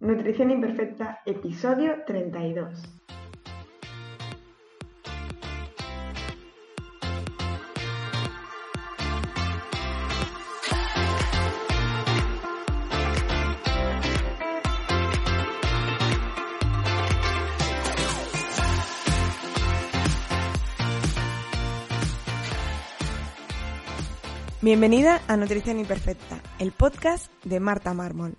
Nutrición Imperfecta, episodio 32. Bienvenida a Nutrición Imperfecta, el podcast de Marta Mármol.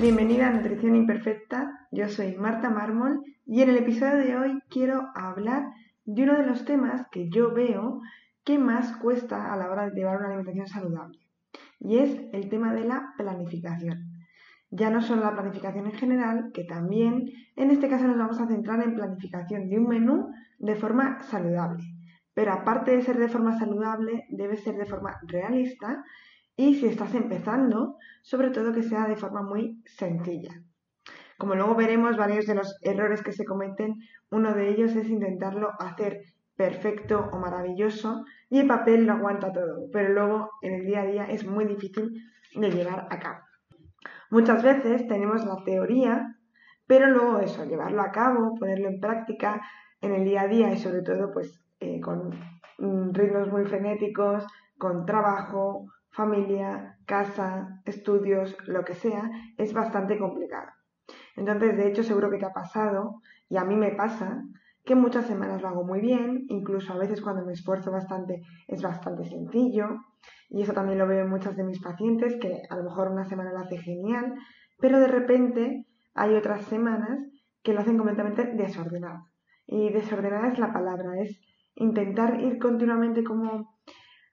Bienvenida a Nutrición Imperfecta, yo soy Marta Mármol y en el episodio de hoy quiero hablar de uno de los temas que yo veo que más cuesta a la hora de llevar una alimentación saludable y es el tema de la planificación. Ya no solo la planificación en general, que también en este caso nos vamos a centrar en planificación de un menú de forma saludable. Pero aparte de ser de forma saludable, debe ser de forma realista y si estás empezando, sobre todo que sea de forma muy sencilla. Como luego veremos varios de los errores que se cometen, uno de ellos es intentarlo hacer perfecto o maravilloso y el papel lo aguanta todo, pero luego en el día a día es muy difícil de llevar a cabo. Muchas veces tenemos la teoría, pero luego eso, llevarlo a cabo, ponerlo en práctica en el día a día y sobre todo pues eh, con mm, ritmos muy frenéticos, con trabajo, familia, casa, estudios, lo que sea, es bastante complicado. Entonces, de hecho, seguro que te ha pasado, y a mí me pasa, que muchas semanas lo hago muy bien, incluso a veces cuando me esfuerzo bastante es bastante sencillo, y eso también lo veo en muchas de mis pacientes, que a lo mejor una semana lo hace genial, pero de repente hay otras semanas que lo hacen completamente desordenado. Y desordenada es la palabra, es intentar ir continuamente como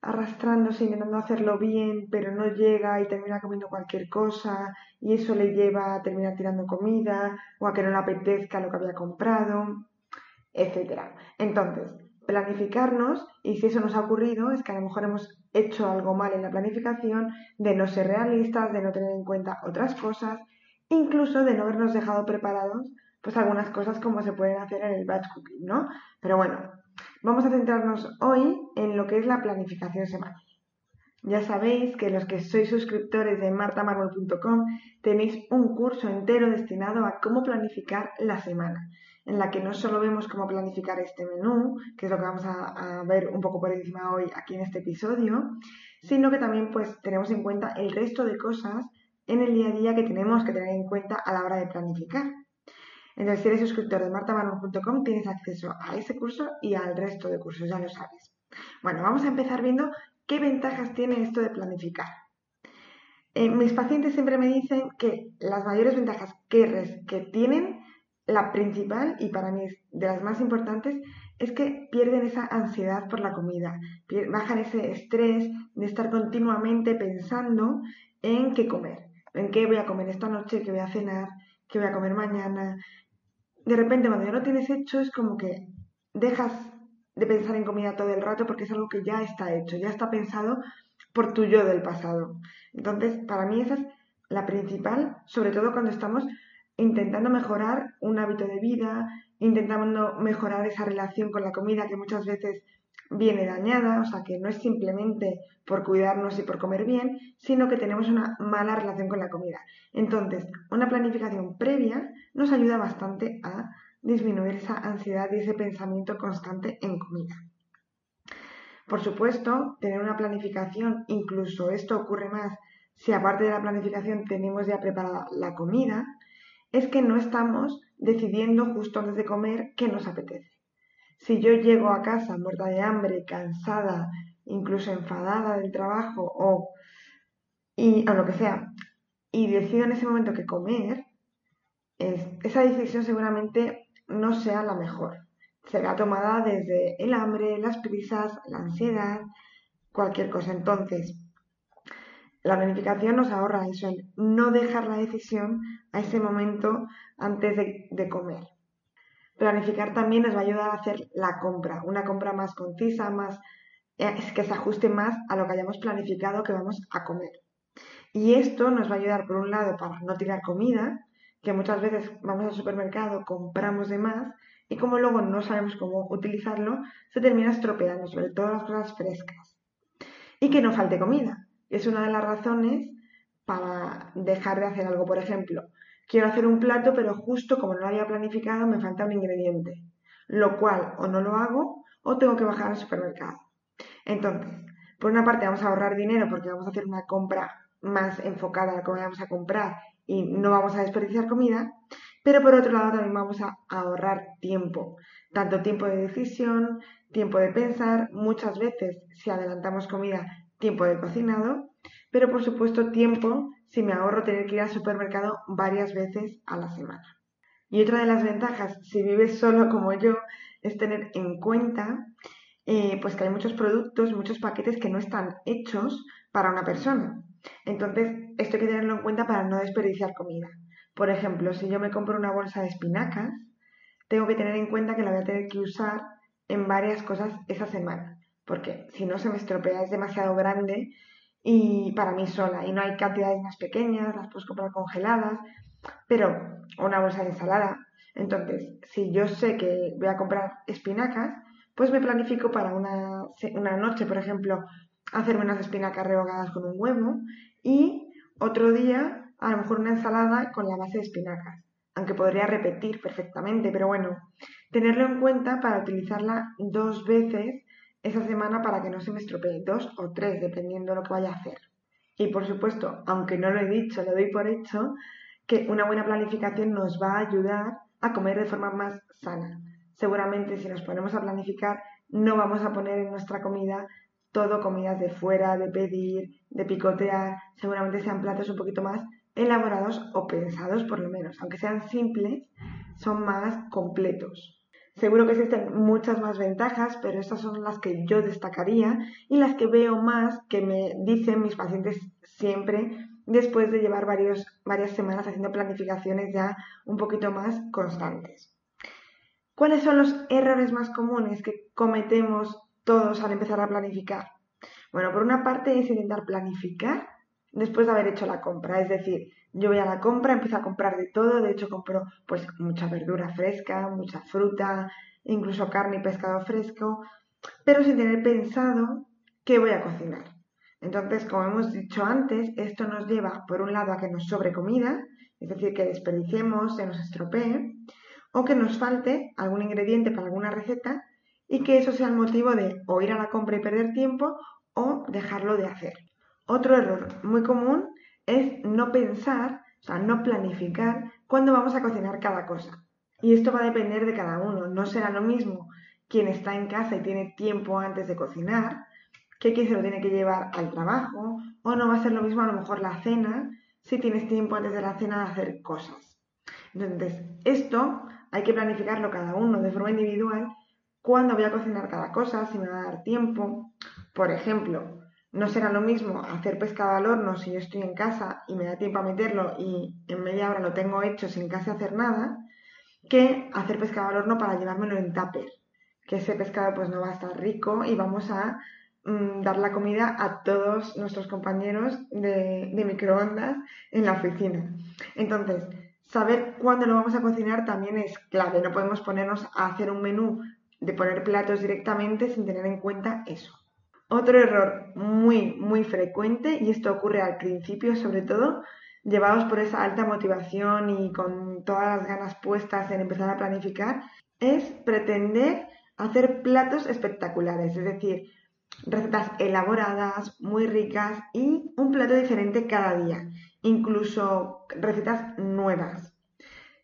arrastrándose, intentando hacerlo bien, pero no llega y termina comiendo cualquier cosa y eso le lleva a terminar tirando comida o a que no le apetezca lo que había comprado, etc. Entonces, planificarnos y si eso nos ha ocurrido es que a lo mejor hemos hecho algo mal en la planificación, de no ser realistas, de no tener en cuenta otras cosas, incluso de no habernos dejado preparados pues algunas cosas como se pueden hacer en el batch cooking, ¿no? Pero bueno, Vamos a centrarnos hoy en lo que es la planificación semanal. Ya sabéis que los que sois suscriptores de martamarmol.com tenéis un curso entero destinado a cómo planificar la semana, en la que no solo vemos cómo planificar este menú, que es lo que vamos a, a, ver un poco por encima hoy aquí en este episodio, sino que también pues tenemos en cuenta el resto de cosas en el día a día que tenemos que tener en cuenta a la hora de planificar. Entonces, si eres suscriptor de martamarmol.com, tienes acceso a ese curso y al resto de cursos, ya lo sabes. Bueno, vamos a empezar viendo qué ventajas tiene esto de planificar. Eh, mis pacientes siempre me dicen que las mayores ventajas que, que tienen, la principal y para mí de las más importantes, es que pierden esa ansiedad por la comida, bajan ese estrés de estar continuamente pensando en qué comer, en qué voy a comer esta noche, qué voy a cenar, qué voy a comer mañana, de repente cuando ya lo tienes hecho es como que dejas de pensar en comida todo el rato porque es algo que ya está hecho, ya está pensado por tu yo del pasado. Entonces, para mí esa es la principal, sobre todo cuando estamos intentando mejorar un hábito de vida, intentando mejorar esa relación con la comida que muchas veces viene dañada, o sea que no es simplemente por cuidarnos y por comer bien, sino que tenemos una mala relación con la comida. Entonces, una planificación previa nos ayuda bastante a disminuir esa ansiedad y ese pensamiento constante en comida. Por supuesto, tener una planificación, incluso esto ocurre más si aparte de la planificación tenemos ya preparada la comida, es que no estamos decidiendo justo antes de comer qué nos apetece. Si yo llego a casa muerta de hambre, cansada, incluso enfadada del trabajo o y, lo que sea, y decido en ese momento que comer, esa decisión seguramente no sea la mejor. Será tomada desde el hambre, las prisas, la ansiedad, cualquier cosa. Entonces, la planificación nos ahorra eso, el no dejar la decisión a ese momento antes de, comer. Planificar también nos va a ayudar a hacer la compra, una compra más concisa, más eh, que se ajuste más a lo que hayamos planificado que vamos a comer. Y esto nos va a ayudar, por un lado, para no tirar comida, que muchas veces vamos al supermercado, compramos de más y como luego no sabemos cómo utilizarlo, se termina estropeando, sobre todo las cosas frescas. Y que no falte comida, es una de las razones para dejar de hacer algo. Por ejemplo, quiero hacer un plato, pero justo como no lo había planificado, me falta un ingrediente, lo cual o no lo hago o tengo que bajar al supermercado. Entonces, por una parte vamos a ahorrar dinero porque vamos a hacer una compra más enfocada a lo que vamos a comprar y no vamos a desperdiciar comida, pero por otro lado también vamos a ahorrar tiempo, tanto tiempo de decisión, tiempo de pensar, muchas veces si adelantamos comida tiempo de cocinado, pero por supuesto tiempo si me ahorro tener que ir al supermercado varias veces a la semana. Y otra de las ventajas, si vives solo como yo, es tener en cuenta eh, pues que hay muchos productos, muchos paquetes que no están hechos para una persona. Entonces, esto hay que tenerlo en cuenta para no desperdiciar comida. Por ejemplo, si yo me compro una bolsa de espinacas, tengo que tener en cuenta que la voy a tener que usar en varias cosas esa semana porque si no se me estropea, es demasiado grande y para mí sola y no hay cantidades más pequeñas, las puedo comprar congeladas, pero una bolsa de ensalada. Entonces, si yo sé que voy a comprar espinacas, pues me planifico para una, una noche, por ejemplo, hacerme unas espinacas rehogadas con un huevo y otro día a lo mejor una ensalada con la base de espinacas, aunque podría repetir perfectamente, pero bueno, tenerlo en cuenta para utilizarla dos veces esa semana para que no se me estropee, dos o tres, dependiendo de lo que vaya a hacer. Y por supuesto, aunque no lo he dicho, lo doy por hecho, que una buena planificación nos va a ayudar a comer de forma más sana. Seguramente si nos ponemos a planificar, no vamos a poner en nuestra comida todo comidas de fuera, de pedir, de picotear, seguramente sean platos un poquito más elaborados o pensados por lo menos, aunque sean simples, son más completos. Seguro que existen muchas más ventajas, pero estas son las que yo destacaría y las que veo más que me dicen mis pacientes siempre después de llevar varias semanas haciendo planificaciones ya un poquito más constantes. ¿Cuáles son los errores más comunes que cometemos todos al empezar a planificar? Bueno, por una parte es intentar planificar después de haber hecho la compra, es decir, yo voy a la compra, empiezo a comprar de todo, de hecho compro pues mucha verdura fresca, mucha fruta, incluso carne y pescado fresco, pero sin tener pensado qué voy a cocinar. Entonces, como hemos dicho antes, esto nos lleva por un lado a que nos sobre comida, es decir, que desperdiciemos, se nos estropee, o que nos falte algún ingrediente para alguna receta y que eso sea el motivo de o ir a la compra y perder tiempo o dejarlo de hacer. Otro error muy común es no pensar, o sea, no planificar cuándo vamos a cocinar cada cosa. Y esto va a depender de cada uno. No será lo mismo quien está en casa y tiene tiempo antes de cocinar que quien se lo tiene que llevar al trabajo. O no va a ser lo mismo a lo mejor la cena si tienes tiempo antes de la cena de hacer cosas. Entonces, esto hay que planificarlo cada uno de forma individual. Cuándo voy a cocinar cada cosa, si me va a dar tiempo. Por ejemplo, no será lo mismo hacer pescado al horno si yo estoy en casa y me da tiempo a meterlo y en media hora lo tengo hecho sin casi hacer nada, que hacer pescado al horno para llevármelo en tupper, que ese pescado pues no va a estar rico y vamos a mm, dar la comida a todos nuestros compañeros de, de microondas en la oficina. Entonces, saber cuándo lo vamos a cocinar también es clave. No podemos ponernos a hacer un menú de poner platos directamente sin tener en cuenta eso. Otro error muy, muy frecuente, y esto ocurre al principio sobre todo, llevados por esa alta motivación y con todas las ganas puestas en empezar a planificar, es pretender hacer platos espectaculares, es decir, recetas elaboradas, muy ricas y un plato diferente cada día, incluso recetas nuevas.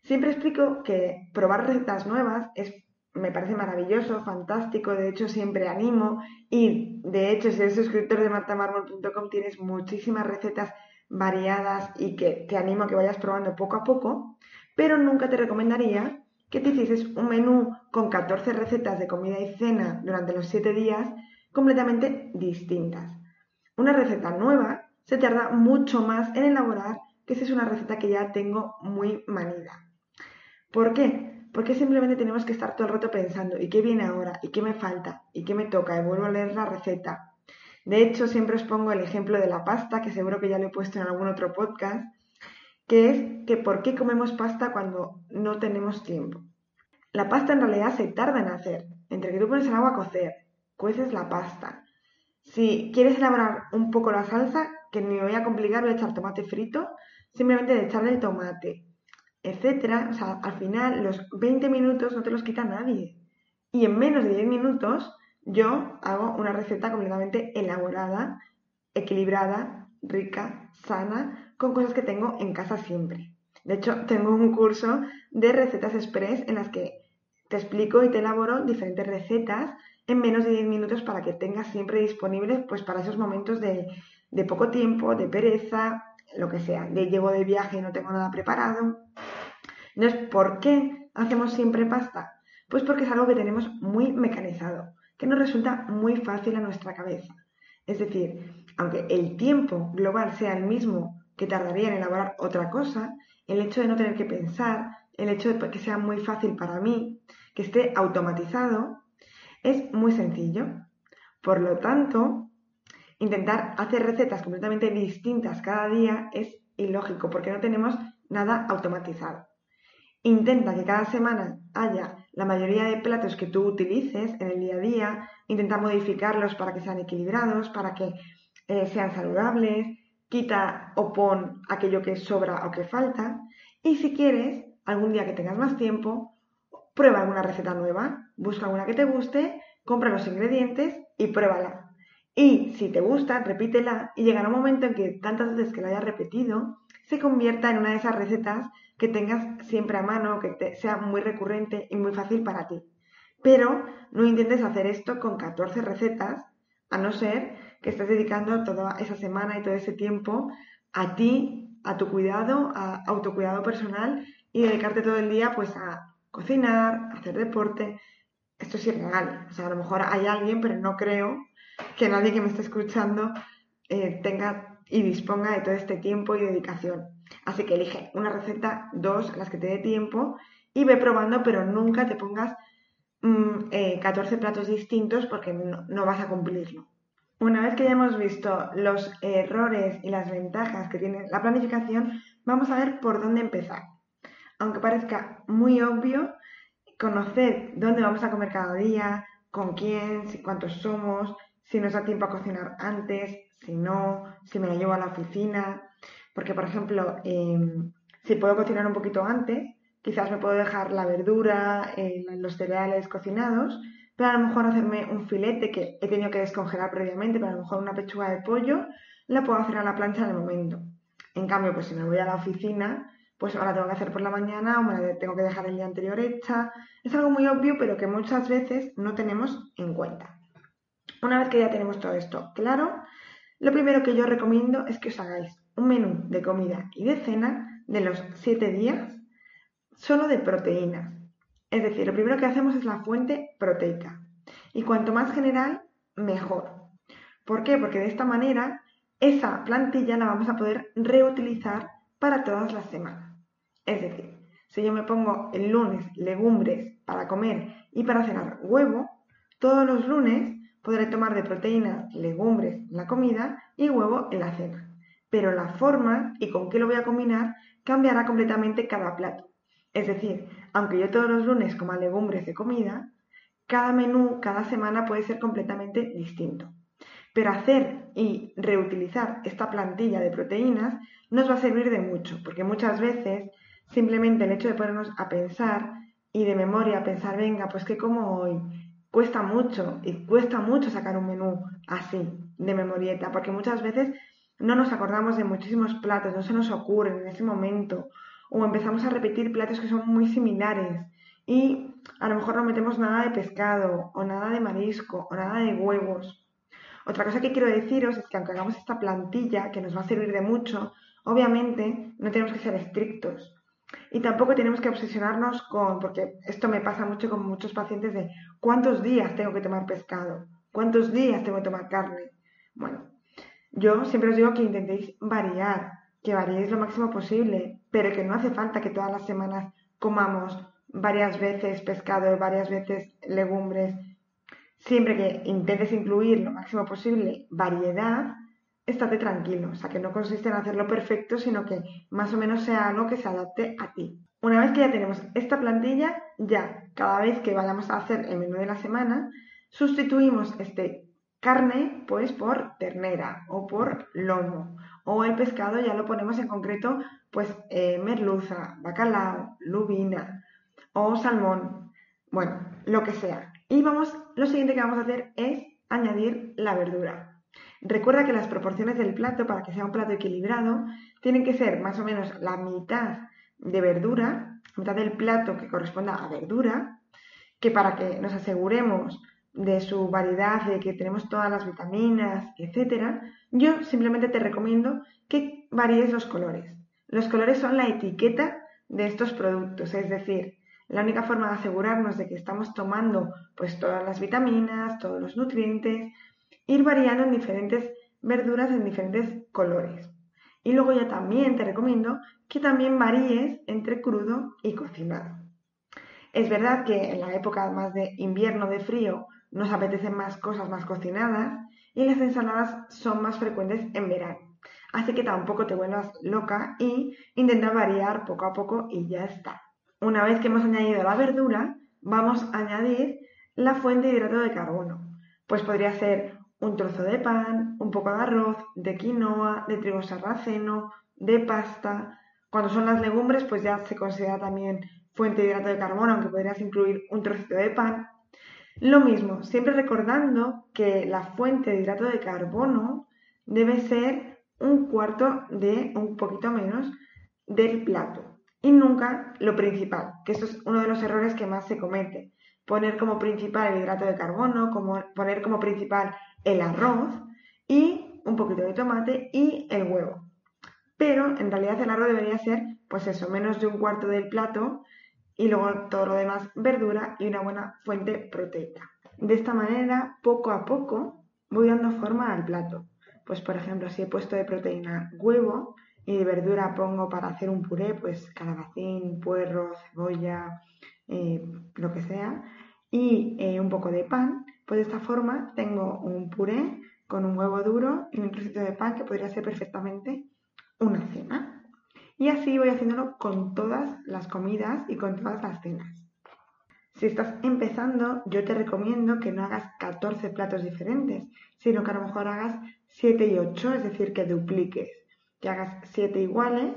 Siempre explico que probar recetas nuevas es me parece maravilloso, fantástico, de hecho siempre animo y de hecho si eres suscriptor de martamarmol.com tienes muchísimas recetas variadas y que te animo a que vayas probando poco a poco, pero nunca te recomendaría que te hicieses un menú con 14 recetas de comida y cena durante los 7 días completamente distintas. Una receta nueva se tarda mucho más en elaborar que si es una receta que ya tengo muy manida. ¿Por qué? Porque simplemente tenemos que estar todo el rato pensando, ¿y qué viene ahora? ¿Y qué me falta? ¿Y qué me toca? Y vuelvo a leer la receta. De hecho, siempre os pongo el ejemplo de la pasta, que seguro que ya lo he puesto en algún otro podcast, que es que por qué comemos pasta cuando no tenemos tiempo. La pasta en realidad se tarda en hacer. Entre que tú pones el agua a cocer, cueces la pasta. Si quieres elaborar un poco la salsa, que ni me voy a complicar, voy a echar tomate frito, simplemente de echarle el tomate, etcétera. O sea, al final los 20 minutos no te los quita nadie. Y en menos de 10 minutos yo hago una receta completamente elaborada, equilibrada, rica, sana, con cosas que tengo en casa siempre. De hecho, tengo un curso de recetas express en las que te explico y te elaboro diferentes recetas en menos de 10 minutos para que tengas siempre disponibles pues para esos momentos de, de poco tiempo, de pereza, lo que sea, de llego de viaje y no tengo nada preparado. Entonces, ¿por qué hacemos siempre pasta? Pues porque es algo que tenemos muy mecanizado, que nos resulta muy fácil a nuestra cabeza. Es decir, aunque el tiempo global sea el mismo que tardaría en elaborar otra cosa, el hecho de no tener que pensar, el hecho de que sea muy fácil para mí, que esté automatizado, es muy sencillo. Por lo tanto, intentar hacer recetas completamente distintas cada día es ilógico porque no tenemos nada automatizado. Intenta que cada semana haya la mayoría de platos que tú utilices en el día a día, intenta modificarlos para que sean equilibrados, para que eh, sean saludables, quita o pon aquello que sobra o que falta y si quieres, algún día que tengas más tiempo, prueba alguna receta nueva, busca alguna que te guste, compra los ingredientes y pruébala. Y si te gusta, repítela y llegará un momento en que tantas veces que la hayas repetido, se convierta en una de esas recetas que tengas siempre a mano, que sea muy recurrente y muy fácil para ti. Pero no intentes hacer esto con 14 recetas, a no ser que estés dedicando toda esa semana y todo ese tiempo a ti, a tu cuidado, a autocuidado personal y dedicarte todo el día pues a cocinar, a hacer deporte. Esto es irreal. O sea, a lo mejor hay alguien, pero no creo que nadie que me esté escuchando eh, tenga y disponga de todo este tiempo y dedicación. Así que elige una receta, dos, las que te dé tiempo y ve probando, pero nunca te pongas 14 mm, eh, platos distintos porque no, no vas a cumplirlo. Una vez que ya hemos visto los errores y las ventajas que tiene la planificación, vamos a ver por dónde empezar. Aunque parezca muy obvio, conocer dónde vamos a comer cada día, con quién, cuántos somos, si nos da tiempo a cocinar antes, si no, si me la llevo a la oficina. Porque, por ejemplo, em, si puedo cocinar un poquito antes, quizás me puedo dejar la verdura, los cereales cocinados, pero a lo mejor hacerme un filete que he tenido que descongelar previamente, pero a lo mejor una pechuga de pollo, la puedo hacer a la plancha en el momento. En cambio, pues si me voy a la oficina, pues ahora tengo que hacer por la mañana o me la tengo que dejar el día anterior hecha. Es algo muy obvio, pero que muchas veces no tenemos en cuenta. Una vez que ya tenemos todo esto claro, lo primero que yo recomiendo es que os hagáis un menú de comida y de cena de los 7 días solo de proteínas. Es decir, lo primero que hacemos es la fuente proteica. Y cuanto más general, mejor. ¿Por qué? Porque de esta manera esa plantilla la vamos a poder reutilizar para todas las semanas. Es decir, si yo me pongo el lunes legumbres para comer y para cenar huevo, todos los lunes podré tomar de proteínas, legumbres la comida y huevo en la cena. Pero la forma y con qué lo voy a combinar cambiará completamente cada plato. Es decir, aunque yo todos los lunes coma legumbres de comida, cada menú, cada semana puede ser completamente distinto. Pero hacer y reutilizar esta plantilla de proteínas nos va a servir de mucho, porque muchas veces simplemente el hecho de ponernos a pensar y de memoria pensar, venga, pues que como hoy, cuesta mucho y cuesta mucho sacar un menú así, de memorieta, porque muchas veces no nos acordamos de muchísimos platos, no se nos ocurren en ese momento, o empezamos a repetir platos que son muy similares y a lo mejor no metemos nada de pescado, o nada de marisco, o nada de huevos. Otra cosa que quiero deciros es que aunque hagamos esta plantilla, que nos va a servir de mucho, obviamente no tenemos que ser estrictos. Y tampoco tenemos que obsesionarnos con, porque esto me pasa mucho con muchos pacientes de cuántos días tengo que tomar pescado, cuántos días tengo que tomar carne. Bueno, yo siempre os digo que intentéis variar, que variéis lo máximo posible, pero que no hace falta que todas las semanas comamos varias veces pescado, varias veces legumbres. Siempre que intentes incluir lo máximo posible variedad, estate tranquilo. O sea, que no consiste en hacerlo perfecto, sino que más o menos sea algo que se adapte a ti. Una vez que ya tenemos esta plantilla, ya cada vez que vayamos a hacer el menú de la semana, sustituimos este carne pues por ternera o por lomo. O el pescado ya lo ponemos en concreto pues eh, merluza, bacalao, lubina o salmón. Bueno, lo que sea. Y vamos, lo siguiente que vamos a hacer es añadir la verdura. Recuerda que las proporciones del plato, para que sea un plato equilibrado, tienen que ser más o menos la mitad de verdura, mitad del plato que corresponda a verdura, que para que nos aseguremos de su variedad, de que tenemos todas las vitaminas, etc., yo simplemente te recomiendo que varíes los colores. Los colores son la etiqueta de estos productos, es decir, la única forma de asegurarnos de que estamos tomando pues todas las vitaminas, todos los nutrientes, ir variando en diferentes verduras en diferentes colores. Y luego ya también te recomiendo que también varíes entre crudo y cocinado. Es verdad que en la época más de invierno, de frío, nos apetecen más cosas más cocinadas y las ensaladas son más frecuentes en verano. Así que tampoco te vuelvas loca y intenta variar poco a poco y ya está. Una vez que hemos añadido la verdura, vamos a añadir la fuente de hidrato de carbono. Pues podría ser un trozo de pan, un poco de arroz, de quinoa, de trigo sarraceno, de pasta. Cuando son las legumbres, pues ya se considera también fuente de hidrato de carbono, aunque podrías incluir un trocito de pan. Lo mismo, siempre recordando que la fuente de hidrato de carbono debe ser un cuarto de un poquito menos del plato y nunca lo principal, que eso es uno de los errores que más se comete. Poner como principal el hidrato de carbono, como, poner como principal el arroz y un poquito de tomate y el huevo. Pero en realidad el arroz debería ser, pues eso, menos de un cuarto del plato y luego todo lo demás verdura y una buena fuente proteica. De esta manera, poco a poco, voy dando forma al plato. Pues por ejemplo, si he puesto de proteína huevo y de verdura pongo para hacer un puré, pues calabacín, puerro, cebolla, eh, lo que sea, y eh, un poco de pan, pues de esta forma tengo un puré con un huevo duro y un trocito de pan que podría ser perfectamente una cena. Y así voy haciéndolo con todas las comidas y con todas las cenas. Si estás empezando, yo te recomiendo que no hagas 14 platos diferentes, sino que a lo mejor hagas 7 y 8, es decir, que dupliques, que hagas 7 iguales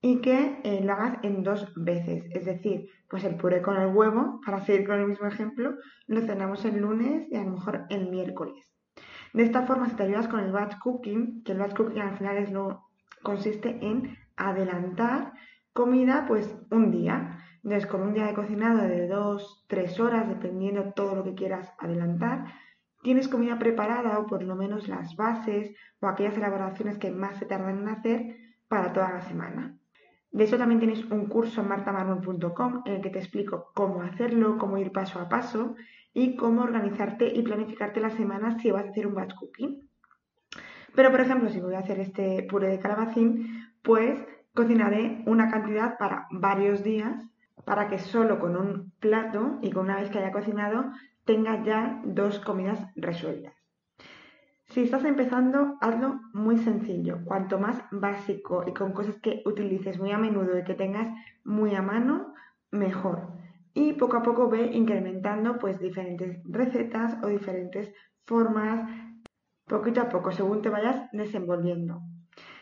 y que eh, lo hagas en dos veces. Es decir, pues el puré con el huevo, para seguir con el mismo ejemplo, lo cenamos el lunes y a lo mejor el miércoles. De esta forma, si te ayudas con el batch cooking, que el batch cooking al final es lo, consiste en adelantar comida pues un día. Entonces, con un día de cocinado de dos, tres horas, dependiendo todo lo que quieras adelantar, tienes comida preparada o por lo menos las bases o aquellas elaboraciones que más se tardan en hacer para toda la semana. De eso también tienes un curso en martamarmon.com en el que te explico cómo hacerlo, cómo ir paso a paso y cómo organizarte y planificarte las semanas si vas a hacer un batch cooking. Pero, por ejemplo, si voy a hacer este puré de calabacín, pues cocinaré una cantidad para varios días para que solo con un plato y con una vez que haya cocinado tenga ya dos comidas resueltas. Si estás empezando, hazlo muy sencillo. Cuanto más básico y con cosas que utilices muy a menudo y que tengas muy a mano, mejor. Y poco a poco ve incrementando pues diferentes recetas o diferentes formas, poquito a poco, según te vayas desenvolviendo.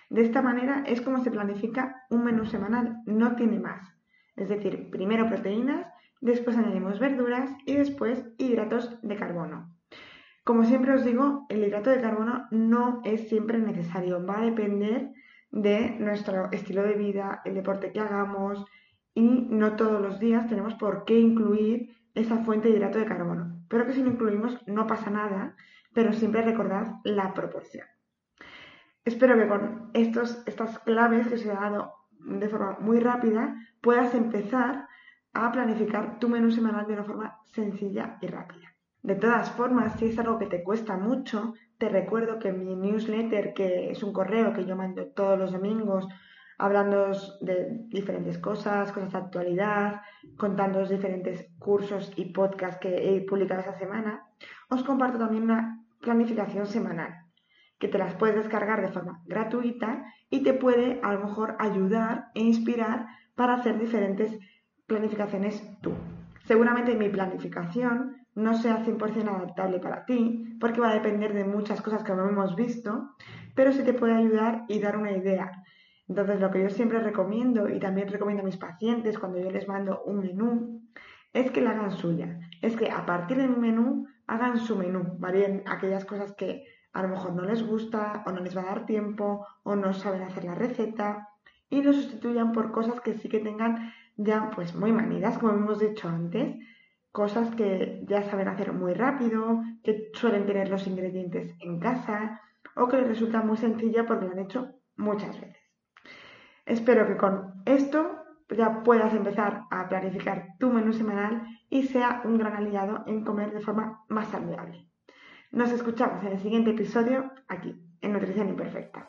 De esta manera es como se planifica un menú semanal, no tiene más. Es decir, primero proteínas, después añadimos verduras y después hidratos de carbono. Como siempre os digo, el hidrato de carbono no es siempre necesario, va a depender de nuestro estilo de vida, el deporte que hagamos y no todos los días tenemos por qué incluir esa fuente de hidrato de carbono. Pero que si lo incluimos no pasa nada, pero siempre recordad la proporción. Espero que con estos, estas claves que os he dado de forma muy rápida puedas empezar a planificar tu menú semanal de una forma sencilla y rápida. De todas formas, si es algo que te cuesta mucho, te recuerdo que mi newsletter, que es un correo que yo mando todos los domingos, hablando de diferentes cosas, cosas de actualidad, contando los diferentes cursos y podcasts que he publicado esa semana, os comparto también una planificación semanal que te las puedes descargar de forma gratuita y te puede a lo mejor ayudar e inspirar para hacer diferentes planificaciones tú. Seguramente mi planificación no sea 100% adaptable para ti, porque va a depender de muchas cosas que no hemos visto, pero sí te puede ayudar y dar una idea. Entonces, lo que yo siempre recomiendo y también recomiendo a mis pacientes cuando yo les mando un menú, es que la hagan suya. Es que a partir de mi menú hagan su menú, varíen aquellas cosas que a lo mejor no les gusta o no les va a dar tiempo o no saben hacer la receta y lo sustituyan por cosas que sí que tengan ya pues muy manidas, como hemos dicho antes, cosas que ya saben hacer muy rápido, que suelen tener los ingredientes en casa o que les resulta muy sencilla porque lo han hecho muchas veces. Espero que con esto ya puedas empezar a planificar tu menú semanal y sea un gran aliado en comer de forma más saludable. Nos escuchamos en el siguiente episodio aquí, en Nutrición Imperfecta.